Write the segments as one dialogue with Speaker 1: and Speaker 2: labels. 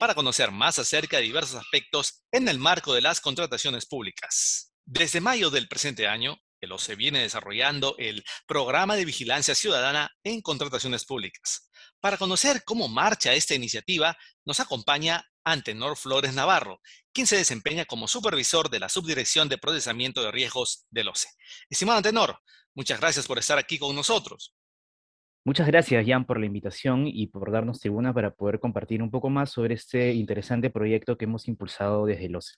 Speaker 1: para conocer más acerca de diversos aspectos en el marco de las contrataciones públicas. Desde mayo del presente año, el OCE viene desarrollando el Programa de Vigilancia Ciudadana en Contrataciones Públicas. Para conocer cómo marcha esta iniciativa, nos acompaña Antenor Flores Navarro, quien se desempeña como supervisor de la Subdirección de Procesamiento de Riesgos del OCE. Estimado Antenor, muchas gracias por estar aquí con nosotros.
Speaker 2: Muchas gracias, Jan, por la invitación y por darnos tribuna para poder compartir un poco más sobre este interesante proyecto que hemos impulsado desde el OCE.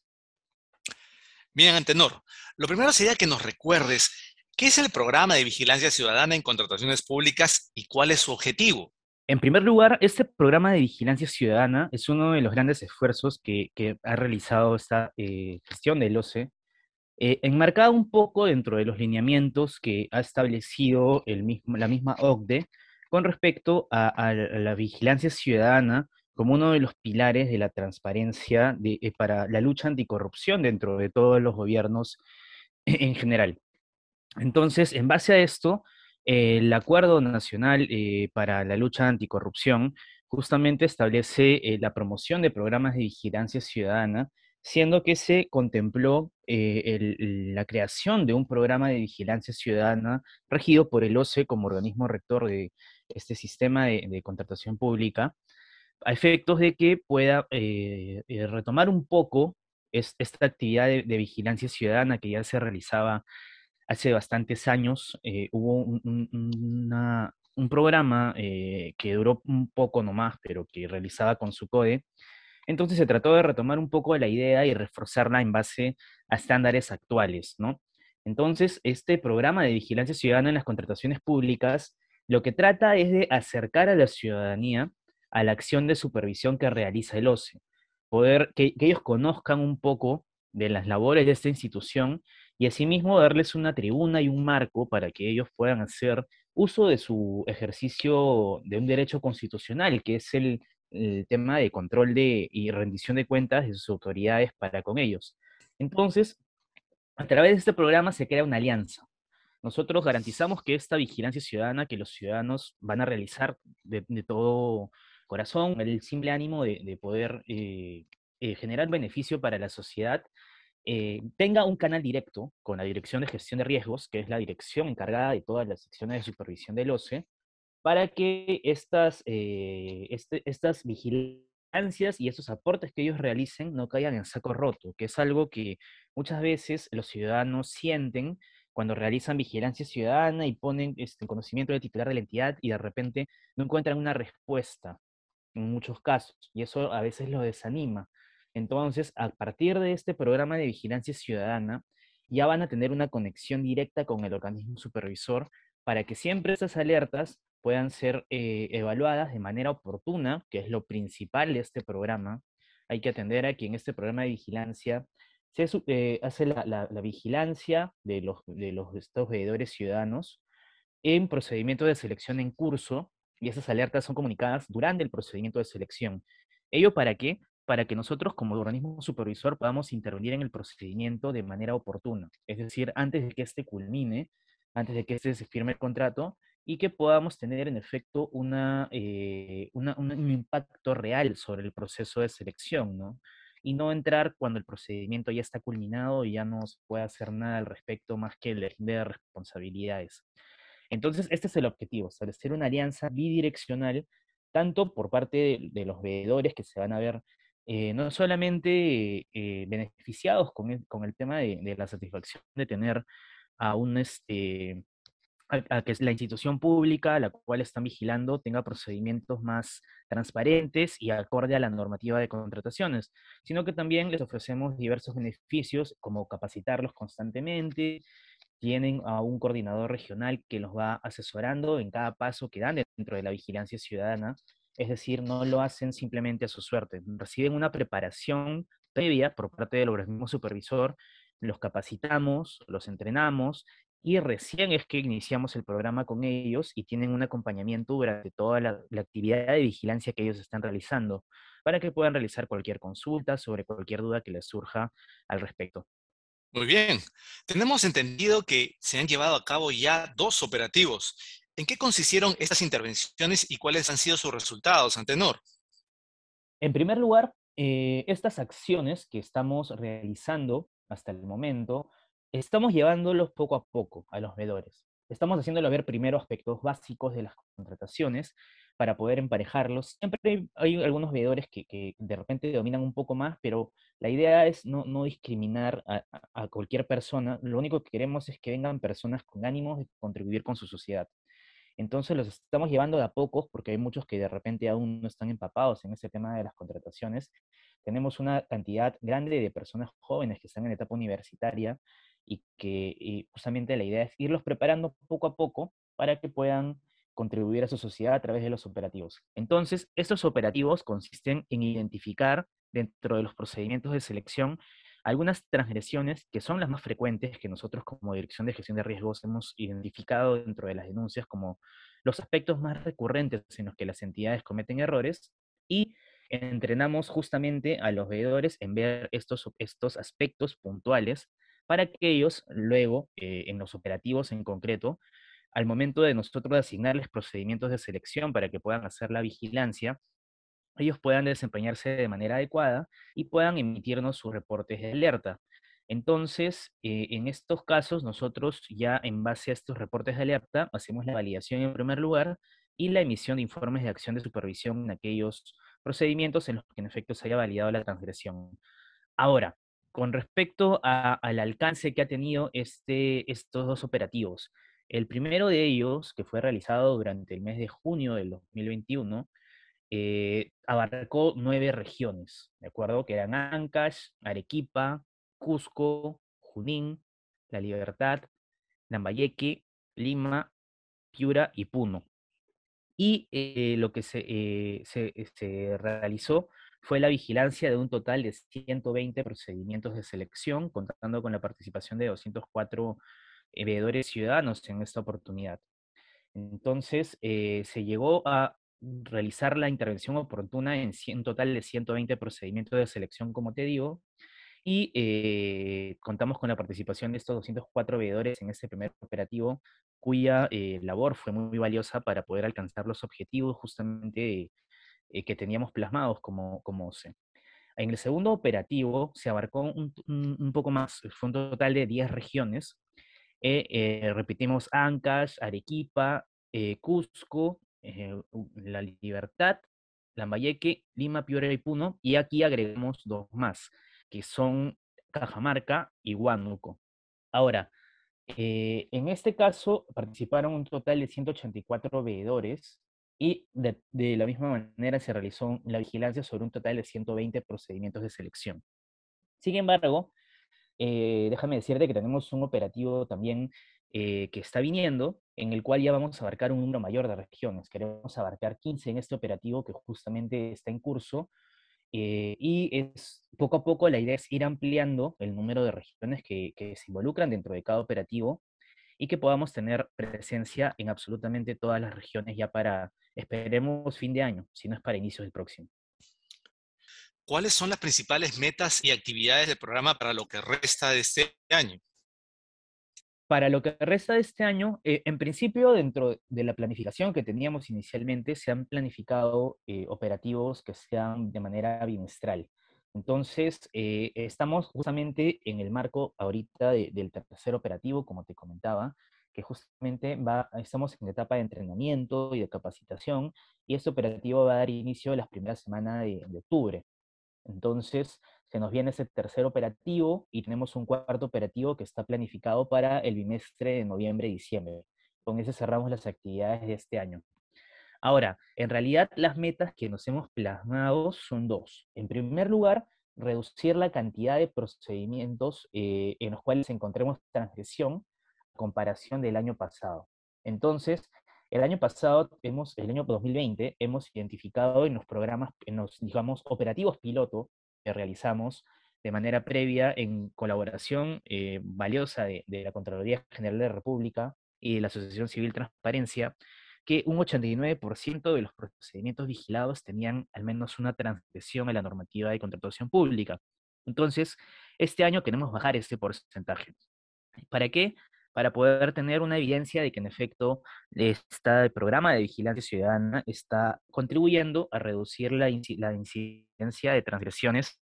Speaker 1: Bien, Antenor, lo primero sería que nos recuerdes qué es el programa de vigilancia ciudadana en contrataciones públicas y cuál es su objetivo.
Speaker 2: En primer lugar, este programa de vigilancia ciudadana es uno de los grandes esfuerzos que, ha realizado esta eh, gestión del OCE eh, enmarcado un poco dentro de los lineamientos que ha establecido la misma OCDE con respecto a, la vigilancia ciudadana como uno de los pilares de la transparencia eh, para la lucha anticorrupción dentro de todos los gobiernos en general. Entonces, en base a esto, el Acuerdo Nacional eh, para la Lucha Anticorrupción justamente establece la promoción de programas de vigilancia ciudadana siendo que se contempló eh, la creación de un programa de vigilancia ciudadana regido por el OCE como organismo rector de este sistema de, contratación pública, a efectos de que pueda eh, eh, retomar un poco esta actividad de, vigilancia ciudadana que ya se realizaba hace bastantes años. hubo un, un programa que duró un poco nomás, pero que realizaba con su CODE, entonces se trató de retomar un poco la idea y reforzarla en base a estándares actuales, ¿no? Entonces, este programa de vigilancia ciudadana en las contrataciones públicas lo que trata es de acercar a la ciudadanía a la acción de supervisión que realiza el OCE, poder que, ellos conozcan un poco de las labores de esta institución y asimismo darles una tribuna y un marco para que ellos puedan hacer uso de su ejercicio de un derecho constitucional, que es el el tema de control de, y rendición de cuentas de sus autoridades para con ellos. Entonces, a través de este programa se crea una alianza. Nosotros garantizamos que esta vigilancia ciudadana que los ciudadanos van a realizar de, todo corazón, el simple ánimo de, poder eh, eh, generar beneficio para la sociedad, eh, tenga un canal directo con la Dirección de Gestión de Riesgos, que es la dirección encargada de todas las secciones de supervisión del OCE, para que estas, eh, este, estas vigilancias y estos aportes que ellos realicen no caigan en saco roto, que es algo que muchas veces los ciudadanos sienten cuando realizan vigilancia ciudadana y ponen este, conocimiento del titular de la entidad y de repente no encuentran una respuesta en muchos casos, y eso a veces los desanima. Entonces, a partir de este programa de vigilancia ciudadana, ya van a tener una conexión directa con el organismo supervisor para que siempre esas alertas puedan ser eh, evaluadas de manera oportuna, que es lo principal de este programa. Hay que atender a que en este programa de vigilancia se eh, hace la, vigilancia de los, de los estos veedores ciudadanos en procedimiento de selección en curso y esas alertas son comunicadas durante el procedimiento de selección. ¿Ello para qué? Para que nosotros como organismo supervisor podamos intervenir en el procedimiento de manera oportuna, es decir, antes de que éste culmine, antes de que este se firme el contrato, y que podamos tener en efecto eh, una, un impacto real sobre el proceso de selección, ¿no? Y no entrar cuando el procedimiento ya está culminado y ya no se puede hacer nada al respecto más que de responsabilidades. Entonces, este es el objetivo, establecer una alianza bidireccional, tanto por parte de, los veedores que se van a ver eh, no solamente eh, beneficiados con el, con el tema de, de, la satisfacción de tener a un, este, a, que la institución pública a la cual están vigilando tenga procedimientos más transparentes y acorde a la normativa de contrataciones, sino que también les ofrecemos diversos beneficios como capacitarlos constantemente, tienen a un coordinador regional que los va asesorando en cada paso que dan dentro de la vigilancia ciudadana, es decir, no lo hacen simplemente a su suerte, reciben una preparación previa por parte del organismo supervisor, los capacitamos, los entrenamos y recién es que iniciamos el programa con ellos y tienen un acompañamiento durante toda la, actividad de vigilancia que ellos están realizando para que puedan realizar cualquier consulta sobre cualquier duda que les surja al respecto.
Speaker 1: Muy bien. Tenemos entendido que se han llevado a cabo ya dos operativos. ¿En qué consistieron estas intervenciones y cuáles han sido sus resultados, Antenor?
Speaker 2: En primer lugar, eh, estas acciones que estamos realizando hasta el momento, estamos llevándolos poco a poco a los veedores. Estamos haciéndolo ver primero aspectos básicos de las contrataciones para poder emparejarlos. Siempre hay, algunos veedores que, de repente dominan un poco más, pero la idea es no, discriminar a, cualquier persona. Lo único que queremos es que vengan personas con ánimos de contribuir con su sociedad. Entonces los estamos llevando de a pocos porque hay muchos que de repente aún no están empapados en ese tema de las contrataciones. Tenemos una cantidad grande de personas jóvenes que están en etapa universitaria y que justamente la idea es irlos preparando poco a poco para que puedan contribuir a su sociedad a través de los operativos. Entonces, estos operativos consisten en identificar dentro de los procedimientos de selección algunas transgresiones que son las más frecuentes que nosotros como Dirección de Gestión de Riesgos hemos identificado dentro de las denuncias como los aspectos más recurrentes en los que las entidades cometen errores y entrenamos justamente a los veedores en ver estos, estos aspectos puntuales para que ellos luego, eh, en los operativos en concreto, al momento de nosotros asignarles procedimientos de selección para que puedan hacer la vigilancia, ellos puedan desempeñarse de manera adecuada y puedan emitirnos sus reportes de alerta. Entonces, eh, en estos casos, nosotros ya en base a estos reportes de alerta hacemos la validación en primer lugar y la emisión de informes de acción de supervisión en aquellos procedimientos en los que en efecto se haya validado la transgresión. Ahora, con respecto al alcance que ha tenido este, estos dos operativos, el primero de ellos, que fue realizado durante el mes de junio del 2021, eh, abarcó nueve regiones, ¿de acuerdo? Que eran Ancash, Arequipa, Cusco, Junín, La Libertad, Lambayeque, Lima, Piura y Puno. Y eh, lo que se, eh, se, realizó fue la vigilancia de un total de 120 procedimientos de selección, contando con la participación de 204 veedores ciudadanos en esta oportunidad. Entonces, eh, se llegó a realizar la intervención oportuna en un total de 120 procedimientos de selección, como te digo, y eh, contamos con la participación de estos 204 veedores en este primer operativo, cuya eh, labor fue muy valiosa para poder alcanzar los objetivos justamente que teníamos plasmados como, como OCE. En el segundo operativo se abarcó un, un, poco más, fue un total de 10 regiones, eh, eh, repetimos Ancash, Arequipa, eh, Cusco, La Libertad, Lambayeque, Lima, Piura y Puno, y aquí agregamos dos más, que son Cajamarca y Huánuco. Ahora, en este caso participaron un total de 184 veedores y de, de, la misma manera se realizó la vigilancia sobre un total de 120 procedimientos de selección. Sin embargo, eh, déjame decirte que tenemos un operativo también eh, que está viniendo, en el cual ya vamos a abarcar un número mayor de regiones. Queremos abarcar 15 en este operativo que justamente está en curso. Eh, y es poco a poco la idea es ir ampliando el número de regiones que, que se involucran dentro de cada operativo y que podamos tener presencia en absolutamente todas las regiones ya para, esperemos, fin de año, si no es para inicios del próximo.
Speaker 1: ¿cuáles son las principales metas y actividades del programa para lo que resta de este año?
Speaker 2: Para lo que resta de este año, eh, en principio, dentro de la planificación que teníamos inicialmente, se han planificado eh, operativos que sean de manera bimestral. Entonces, eh, estamos justamente en el marco ahorita del tercer operativo, como te comentaba, que justamente va, estamos en etapa de entrenamiento y de capacitación, y este operativo va a dar inicio las primeras semanas de octubre. Entonces, se nos viene ese tercer operativo y tenemos un cuarto operativo que está planificado para el bimestre de noviembre y diciembre. Con ese cerramos las actividades de este año. Ahora, en realidad las metas que nos hemos plasmado son dos. En primer lugar, reducir la cantidad de procedimientos eh, en los cuales encontremos transgresión a comparación del año pasado. Entonces, el año pasado, hemos, el año 2020, hemos identificado en los programas, en los, digamos, operativos piloto que realizamos, de manera previa en colaboración eh, valiosa de, de, la Contraloría General de la República y de la Asociación Civil Transparencia, que un 89% de los procedimientos vigilados tenían al menos una transgresión a la normativa de contratación pública. Entonces, este año queremos bajar ese porcentaje. ¿Para qué? Para poder tener una evidencia de que en efecto este programa de vigilancia ciudadana está contribuyendo a reducir la, incidencia de transgresiones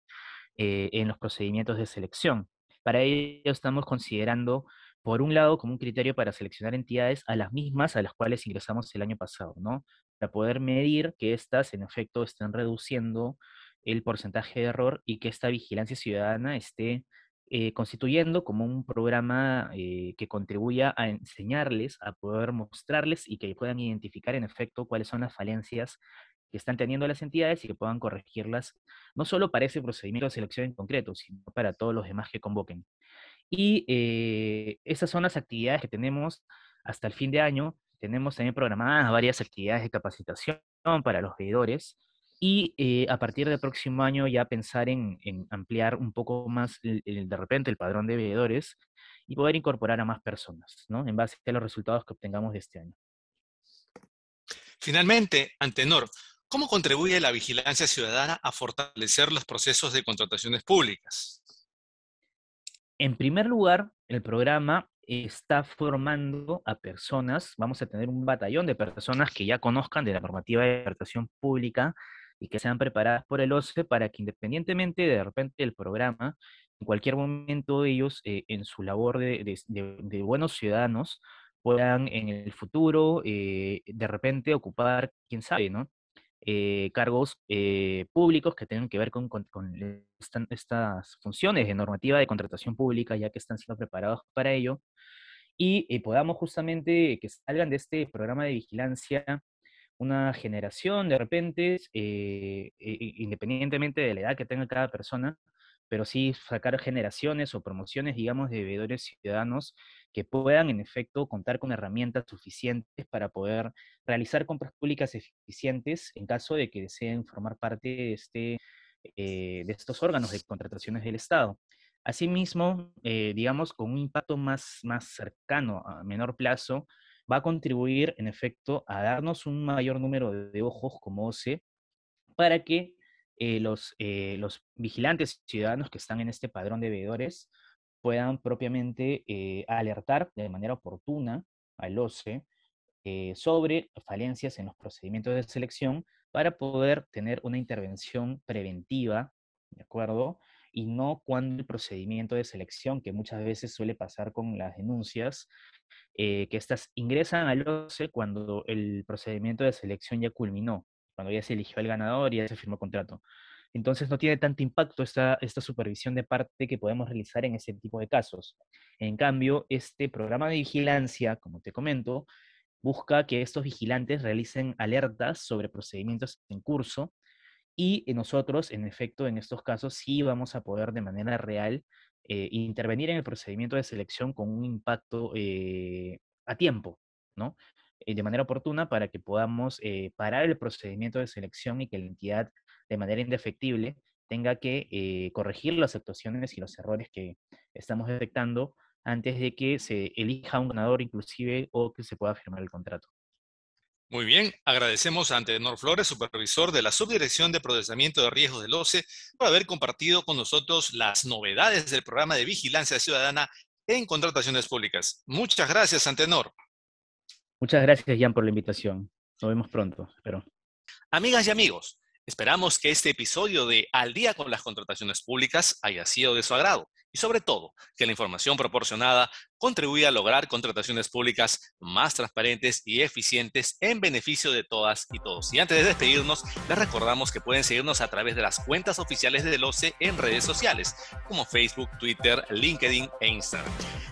Speaker 2: eh, en los procedimientos de selección. Para ello estamos considerando por un lado, como un criterio para seleccionar entidades a las mismas a las cuales ingresamos el año pasado, ¿no? Para poder medir que éstas, en efecto, estén reduciendo el porcentaje de error y que esta vigilancia ciudadana esté eh, constituyendo como un programa eh, que contribuya a enseñarles, a poder mostrarles y que puedan identificar en efecto cuáles son las falencias que están teniendo las entidades y que puedan corregirlas, no solo para ese procedimiento de selección en concreto, sino para todos los demás que convoquen. Y eh, esas son las actividades que tenemos hasta el fin de año. Tenemos también programadas varias actividades de capacitación para los veedores y eh, a partir del próximo año ya pensar en, ampliar un poco más de repente el padrón de veedores y poder incorporar a más personas, ¿no? En base a los resultados que obtengamos de este año.
Speaker 1: Finalmente, Antenor, ¿cómo contribuye la vigilancia ciudadana a fortalecer los procesos de contrataciones públicas?
Speaker 2: En primer lugar, el programa está formando a personas, vamos a tener un batallón de personas que ya conozcan de la normativa de contratación pública y que sean preparadas por el OCE para que independientemente de, repente del programa, en cualquier momento ellos eh, en su labor de, buenos ciudadanos puedan en el futuro eh, de repente ocupar, quién sabe, ¿no? Eh, cargos eh, públicos que tengan que ver con, estas funciones de normativa de contratación pública, ya que están siendo preparados para ello, y eh, podamos justamente que salgan de este programa de vigilancia una generación de repente, independientemente de la edad que tenga cada persona, pero sí sacar generaciones o promociones, digamos, de bebedores ciudadanos que puedan, en efecto, contar con herramientas suficientes para poder realizar compras públicas eficientes en caso de que deseen formar parte de, este, eh, de estos órganos de contrataciones del Estado. Asimismo, eh, digamos, con un impacto más, más cercano, a menor plazo, va a contribuir, en efecto, a darnos un mayor número de ojos como OCE para que eh, los, eh, los vigilantes ciudadanos que están en este padrón de veedores puedan propiamente eh, alertar de manera oportuna al OCE sobre falencias en los procedimientos de selección para poder tener una intervención preventiva, ¿de acuerdo? Y no cuando el procedimiento de selección, que muchas veces suele pasar con las denuncias, que estas ingresan al OCE cuando el procedimiento de selección ya culminó cuando ya se eligió el ganador y ya se firmó contrato. Entonces no tiene tanto impacto esta, esta supervisión de parte que podemos realizar en ese tipo de casos. En cambio, este programa de vigilancia, como te comento, busca que estos vigilantes realicen alertas sobre procedimientos en curso y nosotros, en efecto, en estos casos sí vamos a poder de manera real eh, intervenir en el procedimiento de selección con un impacto eh, a tiempo, ¿no? Eh, de manera oportuna para que podamos eh, parar el procedimiento de selección y que la entidad de manera indefectible tenga que eh, corregir las actuaciones y los errores que estamos detectando antes de que se elija un ganador inclusive o que se pueda firmar el contrato.
Speaker 1: Muy bien, agradecemos a Antenor Flores, supervisor de la Subdirección de Procesamiento de Riesgos del OCE, por haber compartido con nosotros las novedades del programa de vigilancia ciudadana en contrataciones públicas. Muchas gracias, Antenor.
Speaker 2: Muchas gracias, Jan, por la invitación. Nos vemos pronto, espero.
Speaker 1: Amigas y amigos, esperamos que este episodio de Al día con las contrataciones públicas haya sido de su agrado y sobre todo que la información proporcionada contribuya a lograr contrataciones públicas más transparentes y eficientes en beneficio de todas y todos. Y antes de despedirnos, les recordamos que pueden seguirnos a través de las cuentas oficiales del OCE en redes sociales, como Facebook, Twitter, LinkedIn e Instagram.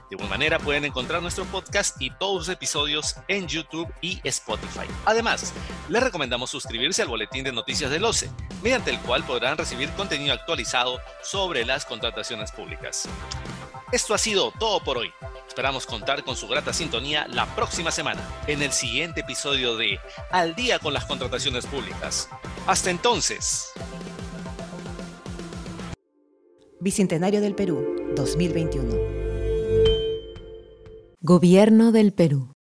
Speaker 1: De igual manera, pueden encontrar nuestro podcast y todos los episodios en YouTube y Spotify. Además, les recomendamos suscribirse al boletín de noticias del OCE, mediante el cual podrán recibir contenido actualizado sobre las contrataciones públicas. Esto ha sido todo por hoy. Esperamos contar con su grata sintonía la próxima semana en el siguiente episodio de Al día con las contrataciones públicas. Hasta entonces.
Speaker 3: Bicentenario del Perú, 2021.
Speaker 4: Gobierno del Perú.